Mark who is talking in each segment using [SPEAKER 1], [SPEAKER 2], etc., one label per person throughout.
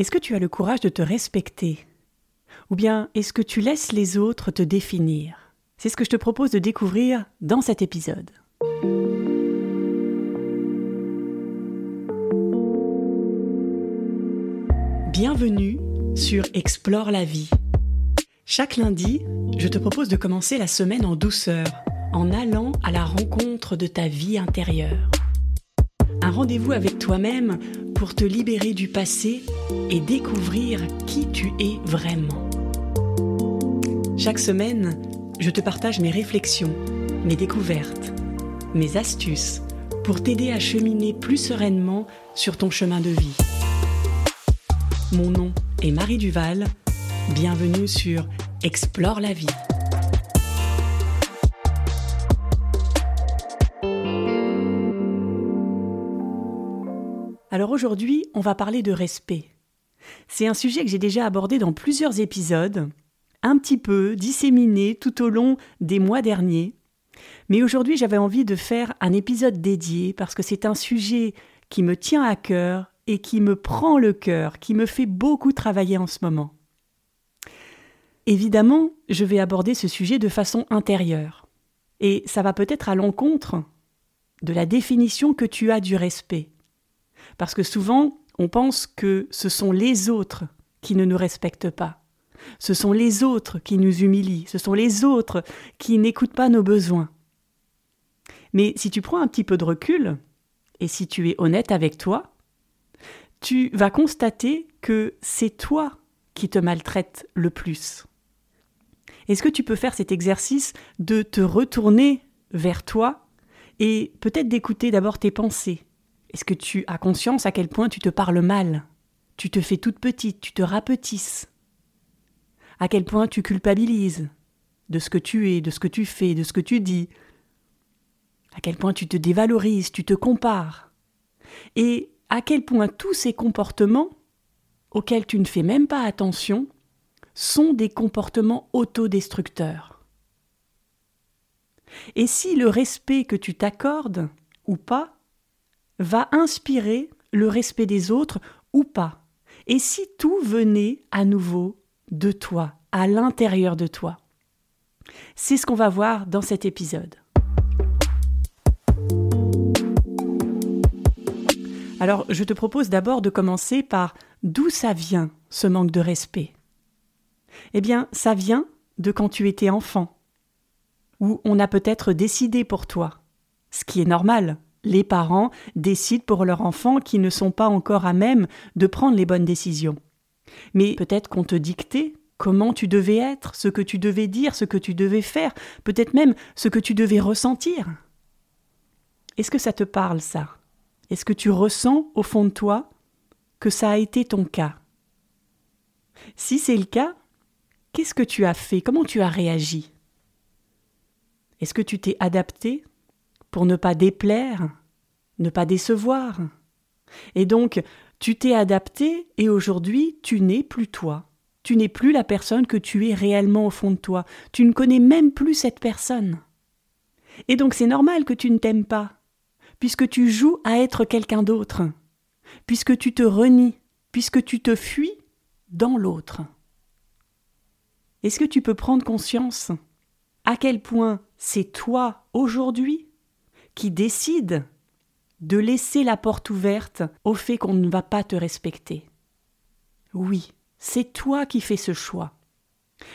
[SPEAKER 1] Est-ce que tu as le courage de te respecter? Ou bien est-ce que tu laisses les autres te définir? C'est ce que je te propose de découvrir dans cet épisode. Bienvenue sur Explore la vie. Chaque lundi, je te propose de commencer la semaine en douceur, en allant à la rencontre de ta vie intérieure. Un rendez-vous avec toi-même pour te libérer du passé et découvrir qui tu es vraiment. Chaque semaine, je te partage mes réflexions, mes découvertes, mes astuces pour t'aider à cheminer plus sereinement sur ton chemin de vie. Mon nom est Marie Duval. Bienvenue sur Explore la vie. Alors aujourd'hui, on va parler de respect. C'est un sujet que j'ai déjà abordé dans plusieurs épisodes, un petit peu disséminé tout au long des mois derniers. Mais aujourd'hui, j'avais envie de faire un épisode dédié parce que c'est un sujet qui me tient à cœur et qui me prend le cœur, qui me fait beaucoup travailler en ce moment. Évidemment, je vais aborder ce sujet de façon intérieure. Et ça va peut-être à l'encontre de la définition que tu as du respect. Parce que souvent, on pense que ce sont les autres qui ne nous respectent pas. Ce sont les autres qui nous humilient. Ce sont les autres qui n'écoutent pas nos besoins. Mais si tu prends un petit peu de recul, et si tu es honnête avec toi, tu vas constater que c'est toi qui te maltraites le plus. Est-ce que tu peux faire cet exercice de te retourner vers toi et peut-être d'écouter d'abord tes pensées? Est-ce que tu as conscience à quel point tu te parles mal Tu te fais toute petite, tu te rapetisses? À quel point tu culpabilises de ce que tu es, de ce que tu fais, de ce que tu dis? À quel point tu te dévalorises, tu te compares? Et à quel point tous ces comportements, auxquels tu ne fais même pas attention, sont des comportements autodestructeurs? Et si le respect que tu t'accordes, ou pas, va inspirer le respect des autres ou pas. Et si tout venait à nouveau de toi, à l'intérieur de toi. C'est ce qu'on va voir dans cet épisode. Alors, je te propose d'abord de commencer par d'où ça vient, ce manque de respect? Eh bien, ça vient de quand tu étais enfant, où on a peut-être décidé pour toi, ce qui est normal, les parents décident pour leurs enfants qui ne sont pas encore à même de prendre les bonnes décisions. Mais peut-être qu'on te dictait comment tu devais être, ce que tu devais dire, ce que tu devais faire, peut-être même ce que tu devais ressentir. Est-ce que ça te parle ça? Est-ce que tu ressens au fond de toi que ça a été ton cas? Si c'est le cas, qu'est-ce que tu as fait? Comment tu as réagi? Est-ce que tu t'es adapté? Pour ne pas déplaire, ne pas décevoir. Et donc, tu t'es adapté et aujourd'hui, tu n'es plus toi. Tu n'es plus la personne que tu es réellement au fond de toi. Tu ne connais même plus cette personne. Et donc c'est normal que tu ne t'aimes pas, puisque tu joues à être quelqu'un d'autre, puisque tu te renies, puisque tu te fuis dans l'autre. Est-ce que tu peux prendre conscience à quel point c'est toi aujourd'hui qui décide de laisser la porte ouverte au fait qu'on ne va pas te respecter. Oui, c'est toi qui fais ce choix.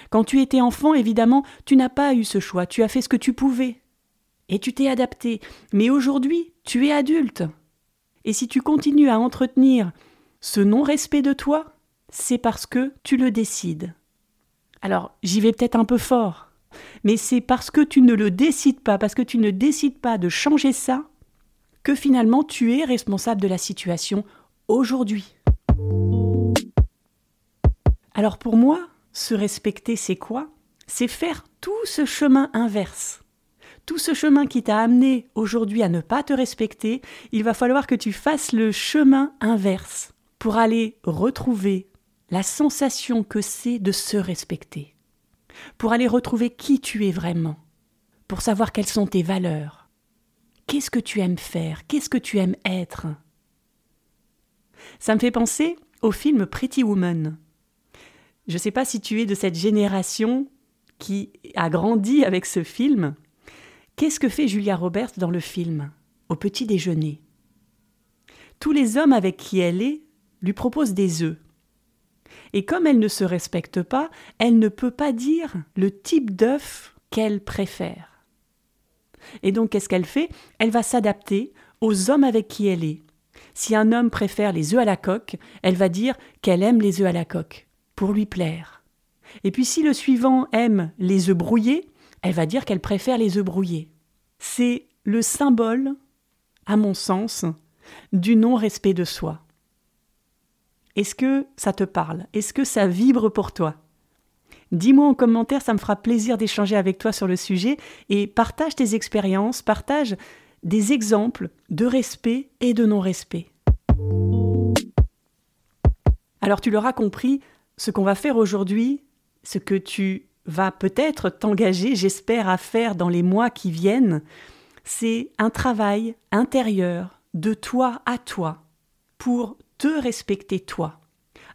[SPEAKER 1] Quand tu étais enfant, évidemment, tu n'as pas eu ce choix, tu as fait ce que tu pouvais. Et tu t'es adapté. Mais aujourd'hui, tu es adulte. Et si tu continues à entretenir ce non-respect de toi, c'est parce que tu le décides. Alors, j'y vais peut-être un peu fort, mais c'est parce que tu ne le décides pas, parce que tu ne décides pas de changer ça, que finalement tu es responsable de la situation aujourd'hui. Alors pour moi, se respecter, c'est quoi? C'est faire tout ce chemin inverse. Tout ce chemin qui t'a amené aujourd'hui à ne pas te respecter, il va falloir que tu fasses le chemin inverse pour aller retrouver la sensation que c'est de se respecter pour aller retrouver qui tu es vraiment, pour savoir quelles sont tes valeurs. Qu'est-ce que tu aimes faire? Qu'est-ce que tu aimes être? Ça me fait penser au film Pretty Woman. Je ne sais pas si tu es de cette génération qui a grandi avec ce film. Qu'est-ce que fait Julia Roberts dans le film Au petit déjeuner? Tous les hommes avec qui elle est lui proposent des œufs. Et comme elle ne se respecte pas, elle ne peut pas dire le type d'œuf qu'elle préfère. Et donc qu'est-ce qu'elle fait? Elle va s'adapter aux hommes avec qui elle est. Si un homme préfère les œufs à la coque, elle va dire qu'elle aime les œufs à la coque, pour lui plaire. Et puis si le suivant aime les œufs brouillés, elle va dire qu'elle préfère les œufs brouillés. C'est le symbole, à mon sens, du non-respect de soi. Est-ce que ça te parle? Est-ce que ça vibre pour toi? Dis-moi en commentaire, ça me fera plaisir d'échanger avec toi sur le sujet et partage tes expériences, partage des exemples de respect et de non-respect. Alors tu l'auras compris, ce qu'on va faire aujourd'hui, ce que tu vas peut-être t'engager, j'espère, à faire dans les mois qui viennent, c'est un travail intérieur de toi à toi pour te respecter toi,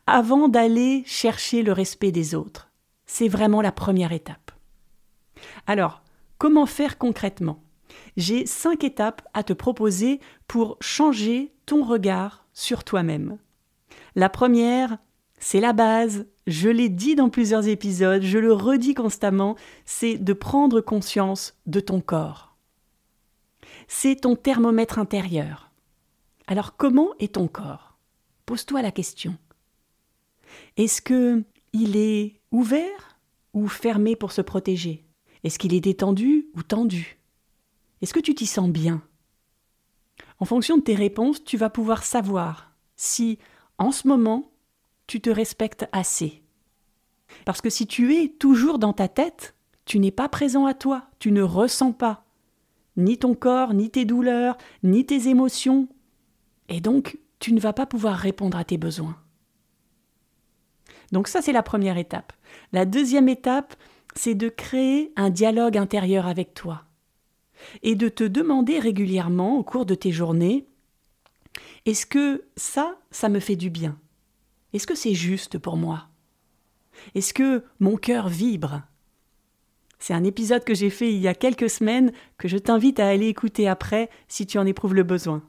[SPEAKER 1] avant d'aller chercher le respect des autres. C'est vraiment la première étape. Alors, comment faire concrètement? J'ai cinq étapes à te proposer pour changer ton regard sur toi-même. La première, c'est la base, je l'ai dit dans plusieurs épisodes, je le redis constamment, c'est de prendre conscience de ton corps. C'est ton thermomètre intérieur. Alors comment est ton corps? Pose-toi la question. Est-ce que il est ouvert ou fermé pour se protéger? Est-ce qu'il est détendu ou tendu? Est-ce que tu t'y sens bien? En fonction de tes réponses, tu vas pouvoir savoir si en ce moment tu te respectes assez. Parce que si tu es toujours dans ta tête, tu n'es pas présent à toi, tu ne ressens pas ni ton corps, ni tes douleurs, ni tes émotions, et donc tu ne vas pas pouvoir répondre à tes besoins. Donc ça, c'est la première étape. La deuxième étape, c'est de créer un dialogue intérieur avec toi et de te demander régulièrement au cours de tes journées, est-ce que ça, ça me fait du bien? Est-ce que c'est juste pour moi? Est-ce que mon cœur vibre? C'est un épisode que j'ai fait il y a quelques semaines que je t'invite à aller écouter après si tu en éprouves le besoin.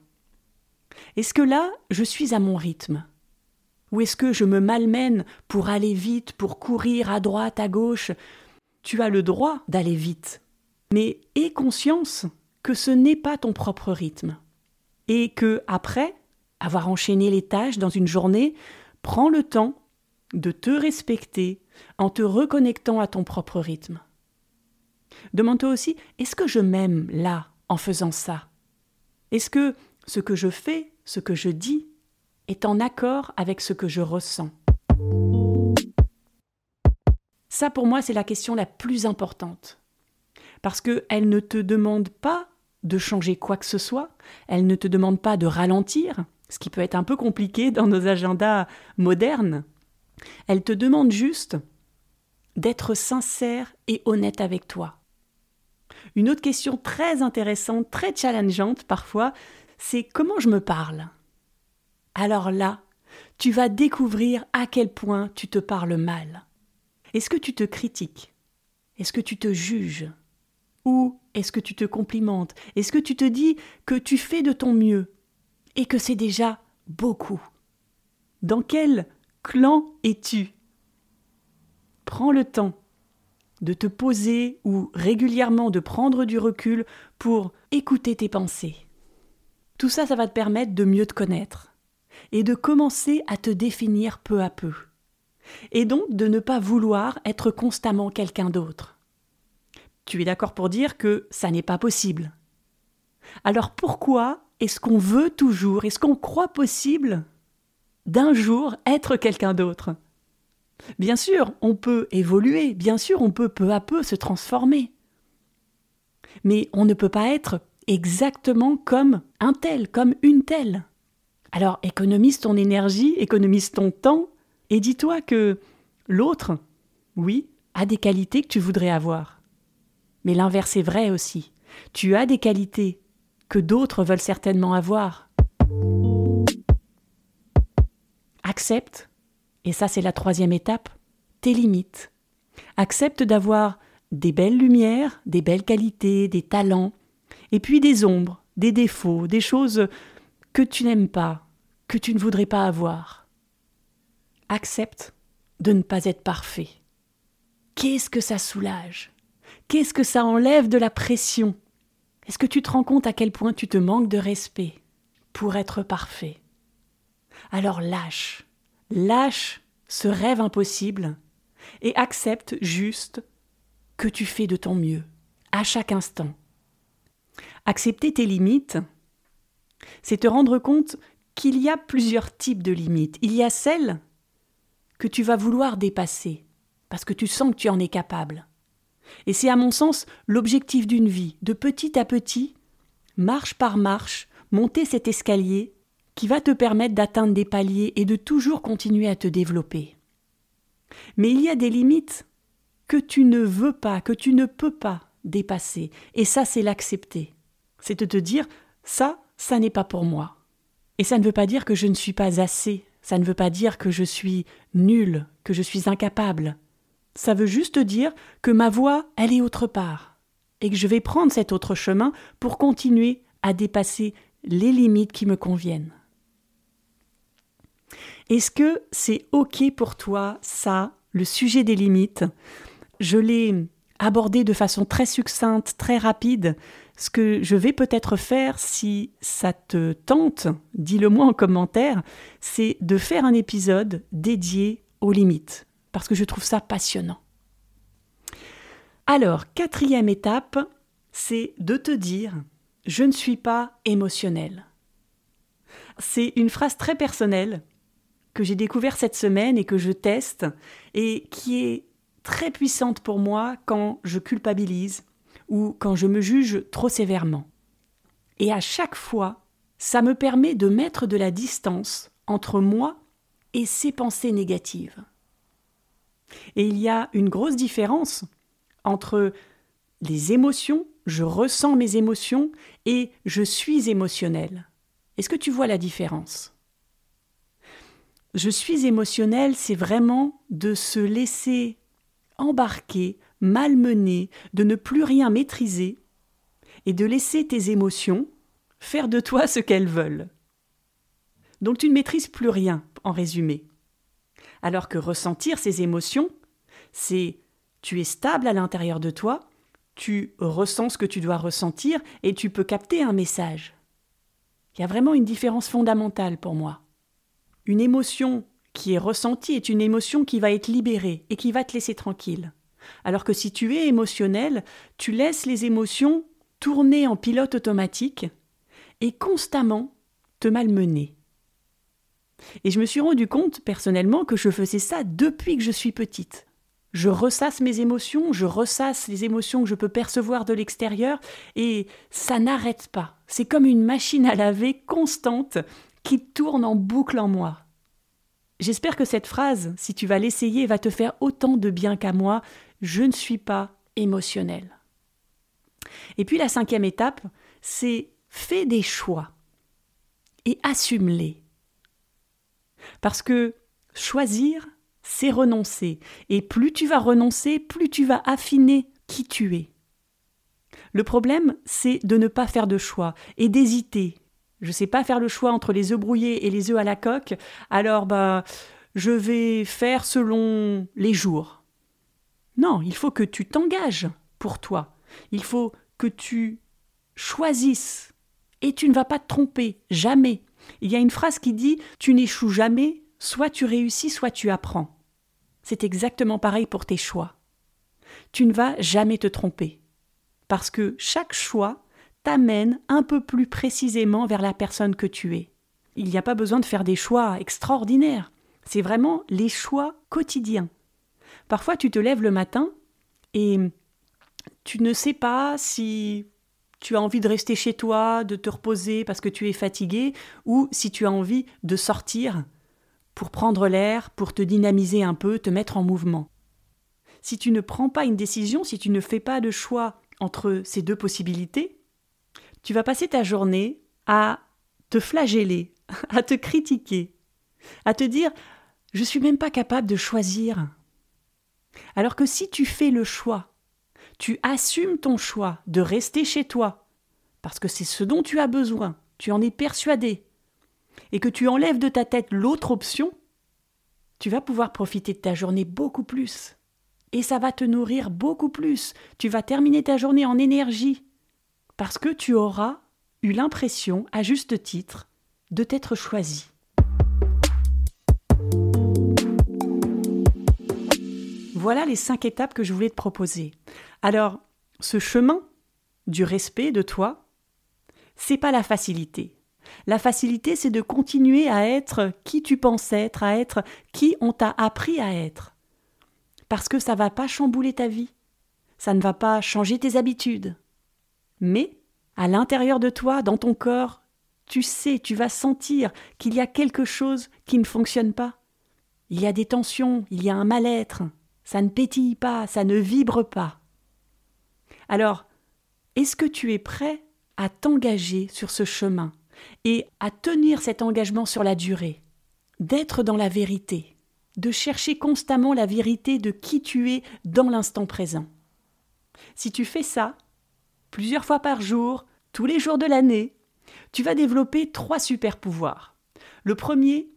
[SPEAKER 1] Est-ce que là, je suis à mon rythme? Ou est-ce que je me malmène pour aller vite, pour courir à droite, à gauche? Tu as le droit d'aller vite. Mais aie conscience que ce n'est pas ton propre rythme. Et que, après avoir enchaîné les tâches dans une journée, Prends le temps de te respecter en te reconnectant à ton propre rythme. Demande-toi aussi, est-ce que je m'aime là en faisant ça? Est-ce que ce que je fais, ce que je dis, est en accord avec ce que je ressens Ça pour moi c'est la question la plus importante. Parce qu'elle ne te demande pas de changer quoi que ce soit, elle ne te demande pas de ralentir, ce qui peut être un peu compliqué dans nos agendas modernes. Elle te demande juste d'être sincère et honnête avec toi. Une autre question très intéressante, très challengeante parfois, c'est comment je me parle. Alors là, tu vas découvrir à quel point tu te parles mal. Est-ce que tu te critiques? Est-ce que tu te juges? Ou est-ce que tu te complimentes? Est-ce que tu te dis que tu fais de ton mieux et que c'est déjà beaucoup? Dans quel clan es-tu? Prends le temps de te poser ou régulièrement de prendre du recul pour écouter tes pensées. Tout ça, ça va te permettre de mieux te connaître et de commencer à te définir peu à peu. Et donc de ne pas vouloir être constamment quelqu'un d'autre. Tu es d'accord pour dire que ça n'est pas possible. Alors pourquoi est-ce qu'on veut toujours, est-ce qu'on croit possible d'un jour être quelqu'un d'autre? Bien sûr, on peut évoluer, bien sûr, on peut peu à peu se transformer. Mais on ne peut pas être exactement comme un tel, comme une telle. Alors économise ton énergie, économise ton temps, et dis-toi que l'autre, oui, a des qualités que tu voudrais avoir. Mais l'inverse est vrai aussi. Tu as des qualités que d'autres veulent certainement avoir. accepte, et ça c'est la troisième étape, tes limites. Accepte d'avoir des belles lumières, des belles qualités, des talents, et puis des ombres, des défauts, des choses que tu n'aimes pas, que tu ne voudrais pas avoir. Accepte de ne pas être parfait. Qu'est-ce que ça soulage? Qu'est-ce que ça enlève de la pression? Est-ce que tu te rends compte à quel point tu te manques de respect pour être parfait? Alors lâche, lâche ce rêve impossible et accepte juste que tu fais de ton mieux, à chaque instant. Accepter tes limites, c'est te rendre compte qu'il y a plusieurs types de limites. Il y a celles que tu vas vouloir dépasser, parce que tu sens que tu en es capable. Et c'est à mon sens l'objectif d'une vie, de petit à petit, marche par marche, monter cet escalier qui va te permettre d'atteindre des paliers et de toujours continuer à te développer. Mais il y a des limites que tu ne veux pas, que tu ne peux pas dépasser. Et ça, c'est l'accepter. C'est de te dire, ça, ça n'est pas pour moi. Et ça ne veut pas dire que je ne suis pas assez, ça ne veut pas dire que je suis nul, que je suis incapable. Ça veut juste dire que ma voie, elle est autre part, et que je vais prendre cet autre chemin pour continuer à dépasser les limites qui me conviennent. Est-ce que c'est OK pour toi, ça, le sujet des limites? Je l'ai abordé de façon très succincte, très rapide. Ce que je vais peut-être faire, si ça te tente, dis-le moi en commentaire, c'est de faire un épisode dédié aux limites, parce que je trouve ça passionnant. Alors, quatrième étape, c'est de te dire je ne suis pas émotionnel. C'est une phrase très personnelle que j'ai découvert cette semaine et que je teste et qui est très puissante pour moi quand je culpabilise ou quand je me juge trop sévèrement. Et à chaque fois, ça me permet de mettre de la distance entre moi et ces pensées négatives. Et il y a une grosse différence entre les émotions, je ressens mes émotions, et je suis émotionnel. Est-ce que tu vois la différence? Je suis émotionnel, c'est vraiment de se laisser embarquer, malmener, de ne plus rien maîtriser, et de laisser tes émotions faire de toi ce qu'elles veulent. Donc tu ne maîtrises plus rien, en résumé. Alors que ressentir ces émotions, c'est tu es stable à l'intérieur de toi, tu ressens ce que tu dois ressentir et tu peux capter un message. Il y a vraiment une différence fondamentale pour moi. Une émotion qui est ressentie est une émotion qui va être libérée et qui va te laisser tranquille. Alors que si tu es émotionnel, tu laisses les émotions tourner en pilote automatique et constamment te malmener. Et je me suis rendu compte personnellement que je faisais ça depuis que je suis petite. Je ressasse mes émotions, je ressasse les émotions que je peux percevoir de l'extérieur, et ça n'arrête pas. C'est comme une machine à laver constante qui tourne en boucle en moi. J'espère que cette phrase, si tu vas l'essayer, va te faire autant de bien qu'à moi. Je ne suis pas émotionnel. Et puis la cinquième étape, c'est fais des choix et assume-les. Parce que choisir, c'est renoncer. Et plus tu vas renoncer, plus tu vas affiner qui tu es. Le problème, c'est de ne pas faire de choix et d'hésiter. Je ne sais pas faire le choix entre les œufs brouillés et les œufs à la coque, alors bah, je vais faire selon les jours. Non, il faut que tu t'engages pour toi. Il faut que tu choisisses. Et tu ne vas pas te tromper, jamais. Il y a une phrase qui dit Tu n'échoues jamais, soit tu réussis, soit tu apprends. C'est exactement pareil pour tes choix. Tu ne vas jamais te tromper, parce que chaque choix t'amène un peu plus précisément vers la personne que tu es. Il n'y a pas besoin de faire des choix extraordinaires, c'est vraiment les choix quotidiens. Parfois tu te lèves le matin et tu ne sais pas si tu as envie de rester chez toi, de te reposer parce que tu es fatigué, ou si tu as envie de sortir pour prendre l'air, pour te dynamiser un peu, te mettre en mouvement. Si tu ne prends pas une décision, si tu ne fais pas de choix entre ces deux possibilités, tu vas passer ta journée à te flageller, à te critiquer, à te dire je suis même pas capable de choisir. Alors que si tu fais le choix, tu assumes ton choix de rester chez toi, parce que c'est ce dont tu as besoin, tu en es persuadé, et que tu enlèves de ta tête l'autre option, tu vas pouvoir profiter de ta journée beaucoup plus. Et ça va te nourrir beaucoup plus. Tu vas terminer ta journée en énergie. Parce que tu auras eu l'impression, à juste titre, de t'être choisi. Voilà les cinq étapes que je voulais te proposer. Alors, ce chemin du respect de toi, c'est pas la facilité. La facilité, c'est de continuer à être qui tu penses être, à être qui on t'a appris à être. Parce que ça va pas chambouler ta vie. Ça ne va pas changer tes habitudes. Mais, à l'intérieur de toi, dans ton corps, tu sais, tu vas sentir qu'il y a quelque chose qui ne fonctionne pas. Il y a des tensions, il y a un mal-être, ça ne pétille pas, ça ne vibre pas. Alors, est-ce que tu es prêt à t'engager sur ce chemin et à tenir cet engagement sur la durée, d'être dans la vérité, de chercher constamment la vérité de qui tu es dans l'instant présent? Si tu fais ça, plusieurs fois par jour, tous les jours de l'année, tu vas développer trois super pouvoirs. Le premier,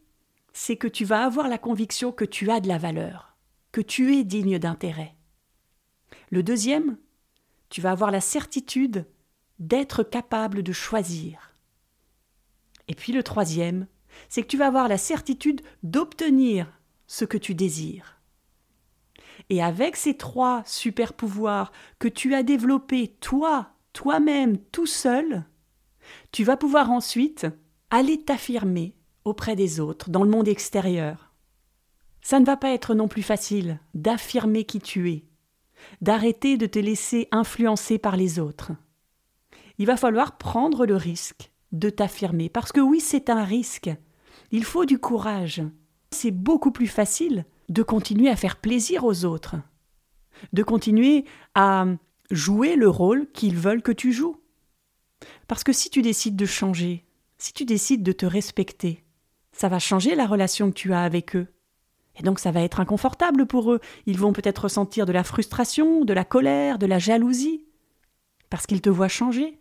[SPEAKER 1] c'est que tu vas avoir la conviction que tu as de la valeur que tu es digne d'intérêt. Le deuxième, tu vas avoir la certitude d'être capable de choisir. Et puis le troisième, c'est que tu vas avoir la certitude d'obtenir ce que tu désires. Et avec ces trois super pouvoirs que tu as développés toi, toi-même, tout seul, tu vas pouvoir ensuite aller t'affirmer auprès des autres, dans le monde extérieur. Ça ne va pas être non plus facile d'affirmer qui tu es, d'arrêter de te laisser influencer par les autres. Il va falloir prendre le risque de t'affirmer, parce que oui, c'est un risque. Il faut du courage. C'est beaucoup plus facile de continuer à faire plaisir aux autres, de continuer à jouer le rôle qu'ils veulent que tu joues. Parce que si tu décides de changer, si tu décides de te respecter, ça va changer la relation que tu as avec eux. Et donc ça va être inconfortable pour eux. Ils vont peut-être ressentir de la frustration, de la colère, de la jalousie, parce qu'ils te voient changer.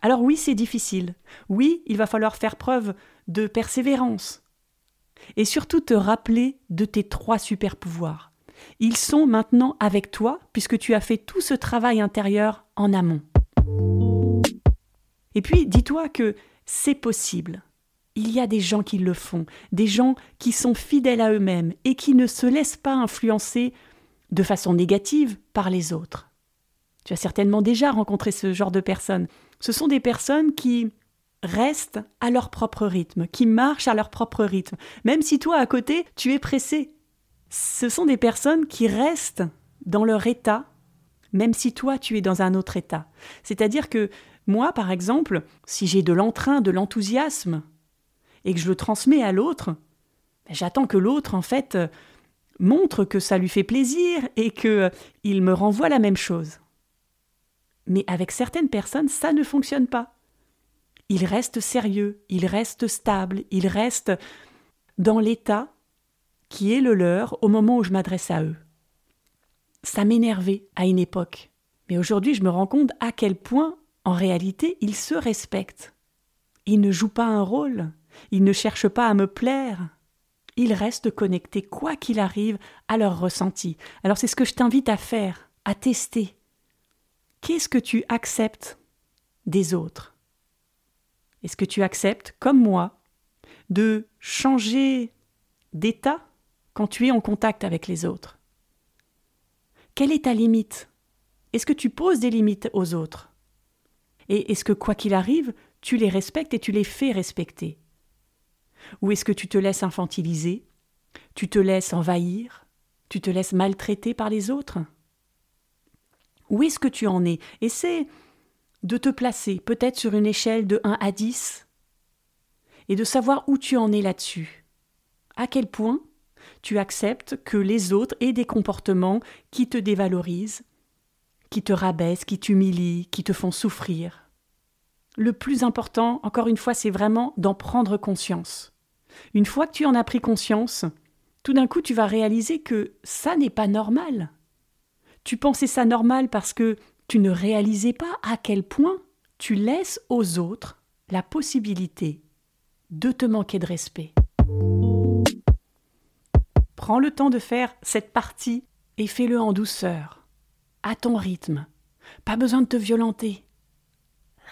[SPEAKER 1] Alors oui, c'est difficile. Oui, il va falloir faire preuve de persévérance. Et surtout te rappeler de tes trois super pouvoirs. Ils sont maintenant avec toi puisque tu as fait tout ce travail intérieur en amont. Et puis dis-toi que c'est possible. Il y a des gens qui le font, des gens qui sont fidèles à eux-mêmes et qui ne se laissent pas influencer de façon négative par les autres. Tu as certainement déjà rencontré ce genre de personnes. Ce sont des personnes qui restent à leur propre rythme, qui marchent à leur propre rythme, même si toi à côté tu es pressé. Ce sont des personnes qui restent dans leur état, même si toi tu es dans un autre état. C'est-à-dire que moi, par exemple, si j'ai de l'entrain, de l'enthousiasme, et que je le transmets à l'autre, ben, j'attends que l'autre, en fait, euh, montre que ça lui fait plaisir et que euh, il me renvoie la même chose. Mais avec certaines personnes, ça ne fonctionne pas. Ils restent sérieux, ils restent stables, ils restent dans l'état qui est le leur au moment où je m'adresse à eux. Ça m'énervait à une époque. Mais aujourd'hui, je me rends compte à quel point, en réalité, ils se respectent. Ils ne jouent pas un rôle, ils ne cherchent pas à me plaire. Ils restent connectés, quoi qu'il arrive, à leur ressenti. Alors c'est ce que je t'invite à faire, à tester. Qu'est-ce que tu acceptes des autres? Est-ce que tu acceptes, comme moi, de changer d'état quand tu es en contact avec les autres? Quelle est ta limite? Est-ce que tu poses des limites aux autres? Et est-ce que, quoi qu'il arrive, tu les respectes et tu les fais respecter? Ou est-ce que tu te laisses infantiliser? Tu te laisses envahir? Tu te laisses maltraiter par les autres? Où est-ce que tu en es? Essaie de te placer peut-être sur une échelle de 1 à 10 et de savoir où tu en es là-dessus. À quel point tu acceptes que les autres aient des comportements qui te dévalorisent, qui te rabaissent, qui t'humilient, qui te font souffrir. Le plus important, encore une fois, c'est vraiment d'en prendre conscience Une fois que tu en as pris conscience, tout d'un coup tu vas réaliser que ça n'est pas normal. Tu pensais ça normal parce que tu ne réalisais pas à quel point tu laisses aux autres la possibilité de te manquer de respect. Prends le temps de faire cette partie et fais-le en douceur, à ton rythme. Pas besoin de te violenter.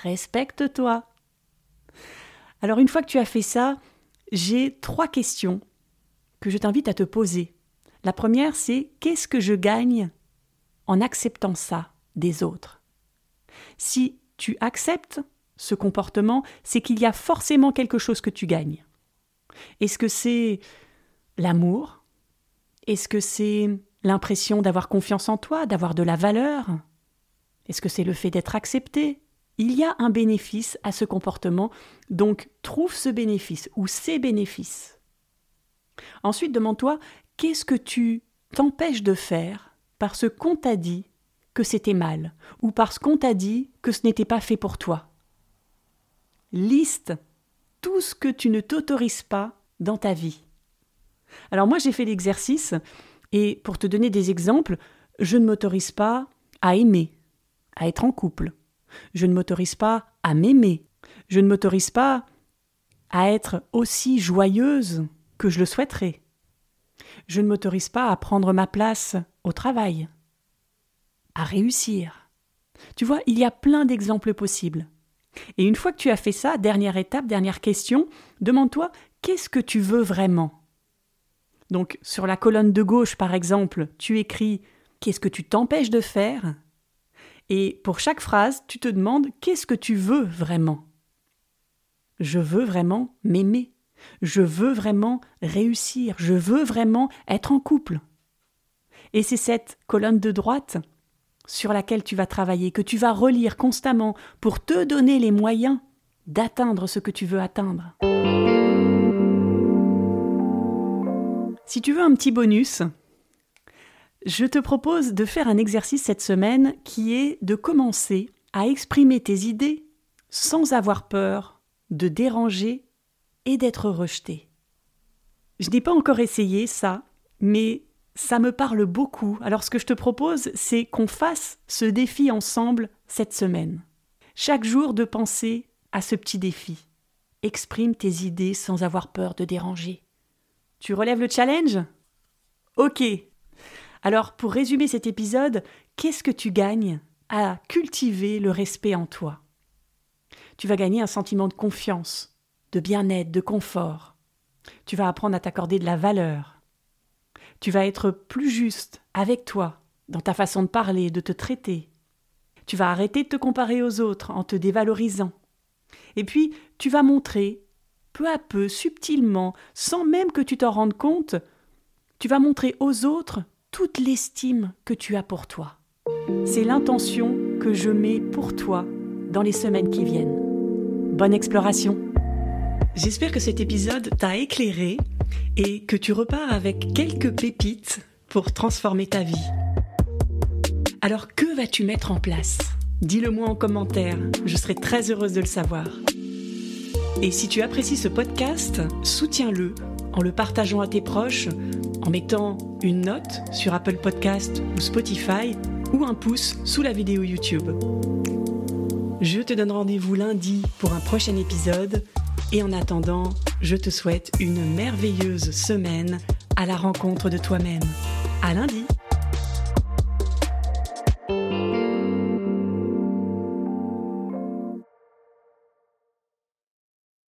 [SPEAKER 1] Respecte-toi. Alors une fois que tu as fait ça, j'ai trois questions que je t'invite à te poser. La première, c'est qu'est-ce que je gagne en acceptant ça? Des autres Si tu acceptes ce comportement, c'est qu'il y a forcément quelque chose que tu gagnes. Est-ce que c'est l'amour? Est-ce que c'est l'impression d'avoir confiance en toi, d'avoir de la valeur? Est-ce que c'est le fait d'être accepté? Il y a un bénéfice à ce comportement, donc trouve ce bénéfice ou ces bénéfices. Ensuite, demande-toi qu'est-ce que tu t'empêches de faire parce qu'on t'a dit que c'était mal ou parce qu'on t'a dit que ce n'était pas fait pour toi. Liste tout ce que tu ne t'autorises pas dans ta vie. Alors moi j'ai fait l'exercice et pour te donner des exemples, je ne m'autorise pas à aimer, à être en couple. Je ne m'autorise pas à m'aimer. Je ne m'autorise pas à être aussi joyeuse que je le souhaiterais. Je ne m'autorise pas à prendre ma place au travail, à réussir. Tu vois, il y a plein d'exemples possibles. Et une fois que tu as fait ça, dernière étape, dernière question, demande-toi qu'est-ce que tu veux vraiment? Donc sur la colonne de gauche, par exemple, tu écris qu'est-ce que tu t'empêches de faire? Et pour chaque phrase, tu te demandes qu'est-ce que tu veux vraiment? Je veux vraiment m'aimer. Je veux vraiment réussir. Je veux vraiment être en couple. Et c'est cette colonne de droite sur laquelle tu vas travailler, que tu vas relire constamment pour te donner les moyens d'atteindre ce que tu veux atteindre. Si tu veux un petit bonus, je te propose de faire un exercice cette semaine qui est de commencer à exprimer tes idées sans avoir peur de déranger et d'être rejeté. Je n'ai pas encore essayé ça, mais ça me parle beaucoup. Alors ce que je te propose, c'est qu'on fasse ce défi ensemble cette semaine. Chaque jour de penser à ce petit défi. Exprime tes idées sans avoir peur de déranger. Tu relèves le challenge? Ok. Alors pour résumer cet épisode, qu'est-ce que tu gagnes à cultiver le respect en toi? Tu vas gagner un sentiment de confiance, de bien-être, de confort. Tu vas apprendre à t'accorder de la valeur, tu vas être plus juste avec toi, dans ta façon de parler, de te traiter. Tu vas arrêter de te comparer aux autres en te dévalorisant. Et puis, tu vas montrer, peu à peu, subtilement, sans même que tu t'en rendes compte, tu vas montrer aux autres toute l'estime que tu as pour toi. C'est l'intention que je mets pour toi dans les semaines qui viennent. Bonne exploration. J'espère que cet épisode t'a éclairé et que tu repars avec quelques pépites pour transformer ta vie. Alors que vas-tu mettre en place? Dis-le moi en commentaire, je serai très heureuse de le savoir. Et si tu apprécies ce podcast, soutiens-le en le partageant à tes proches, en mettant une note sur Apple Podcast ou Spotify ou un pouce sous la vidéo YouTube. Je te donne rendez-vous lundi pour un prochain épisode et en attendant, je te souhaite une merveilleuse semaine à la rencontre de toi-même. À lundi!